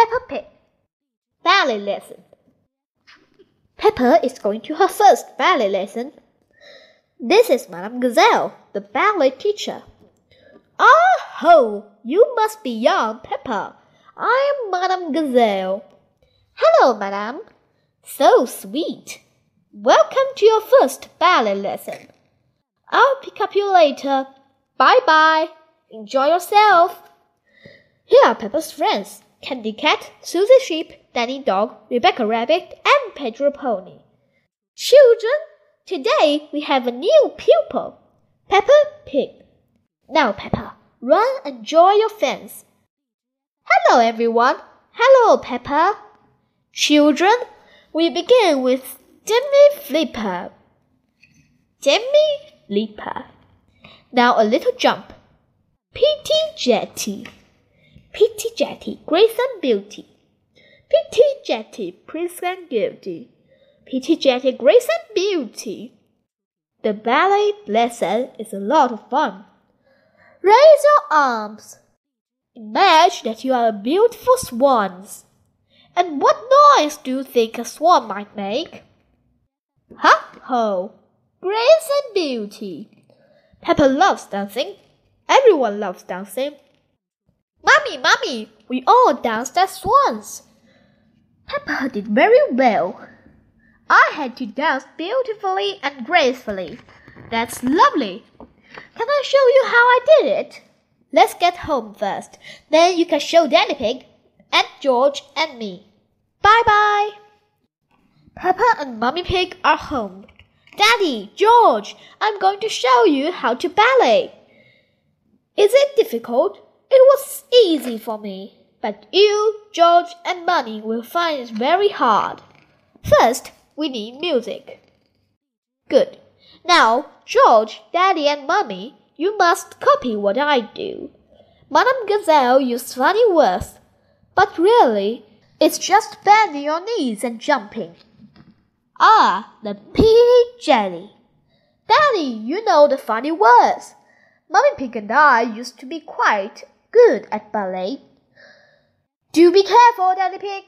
Peppa Pig Ballet Lesson Peppa is going to her first ballet lesson. This is Madame Gazelle, the ballet teacher. Ah ho! You must be young, Peppa. I am Madame Gazelle. Hello, Madame. So sweet. Welcome to your first ballet lesson. I'll pick up you later. Bye bye. Enjoy yourself. Here are Peppa's friends Candy Cat, Susie Sheep, Danny Dog, Rebecca Rabbit, and Pedro Pony. Children, today we have a new pupil, Peppa Pig. Now, Peppa, run and join your friends. Hello, everyone. Hello, Peppa. Children, we begin with Jimmy Flipper. Jimmy Flipper. Now a little jump. Petit jeté. Petit jeté, grace and beauty. Petit jeté, prince and guilty. Petit jeté, grace and beauty. The ballet lesson is a lot of fun. Raise your arms. Imagine that you are a beautiful swans. And what noise do you think a swan might make? Ha ho! Grace and beauty. Peppa loves dancing. Everyone loves dancing. Mummy, Mummy, we all danced as swans. Peppa did very well. I had to dance beautifully and gracefully. That's lovely. Can I show you how I did it? Let's get home first. Then you can show Daddy Pig, and George, and me. Bye bye. Peppa and Mummy Pig are home. Daddy, George, I'm going to show you how to ballet. Is it difficult? It was easy for me, but you, George, and Mummy will find it very hard. First, we need music. Good. Now, George, Daddy, and Mummy, you must copy what I do. Madame Gazelle used funny words, but really, it's just bending your knees and jumping. Ah, the pea jelly. Daddy, you know the funny words. Mummy Pig and I used to be quite good at ballet. Do be careful, Daddy Pig.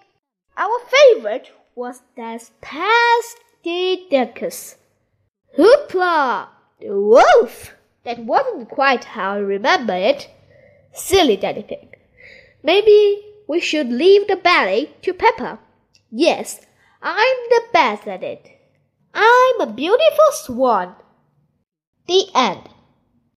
Our favorite was Das Pastidicus. Hoopla! The wolf! That wasn't quite how I remember it. Silly Daddy Pig. Maybe we should leave the ballet to Peppa. Yes, I'm the best at it. I'm a beautiful swan. The end.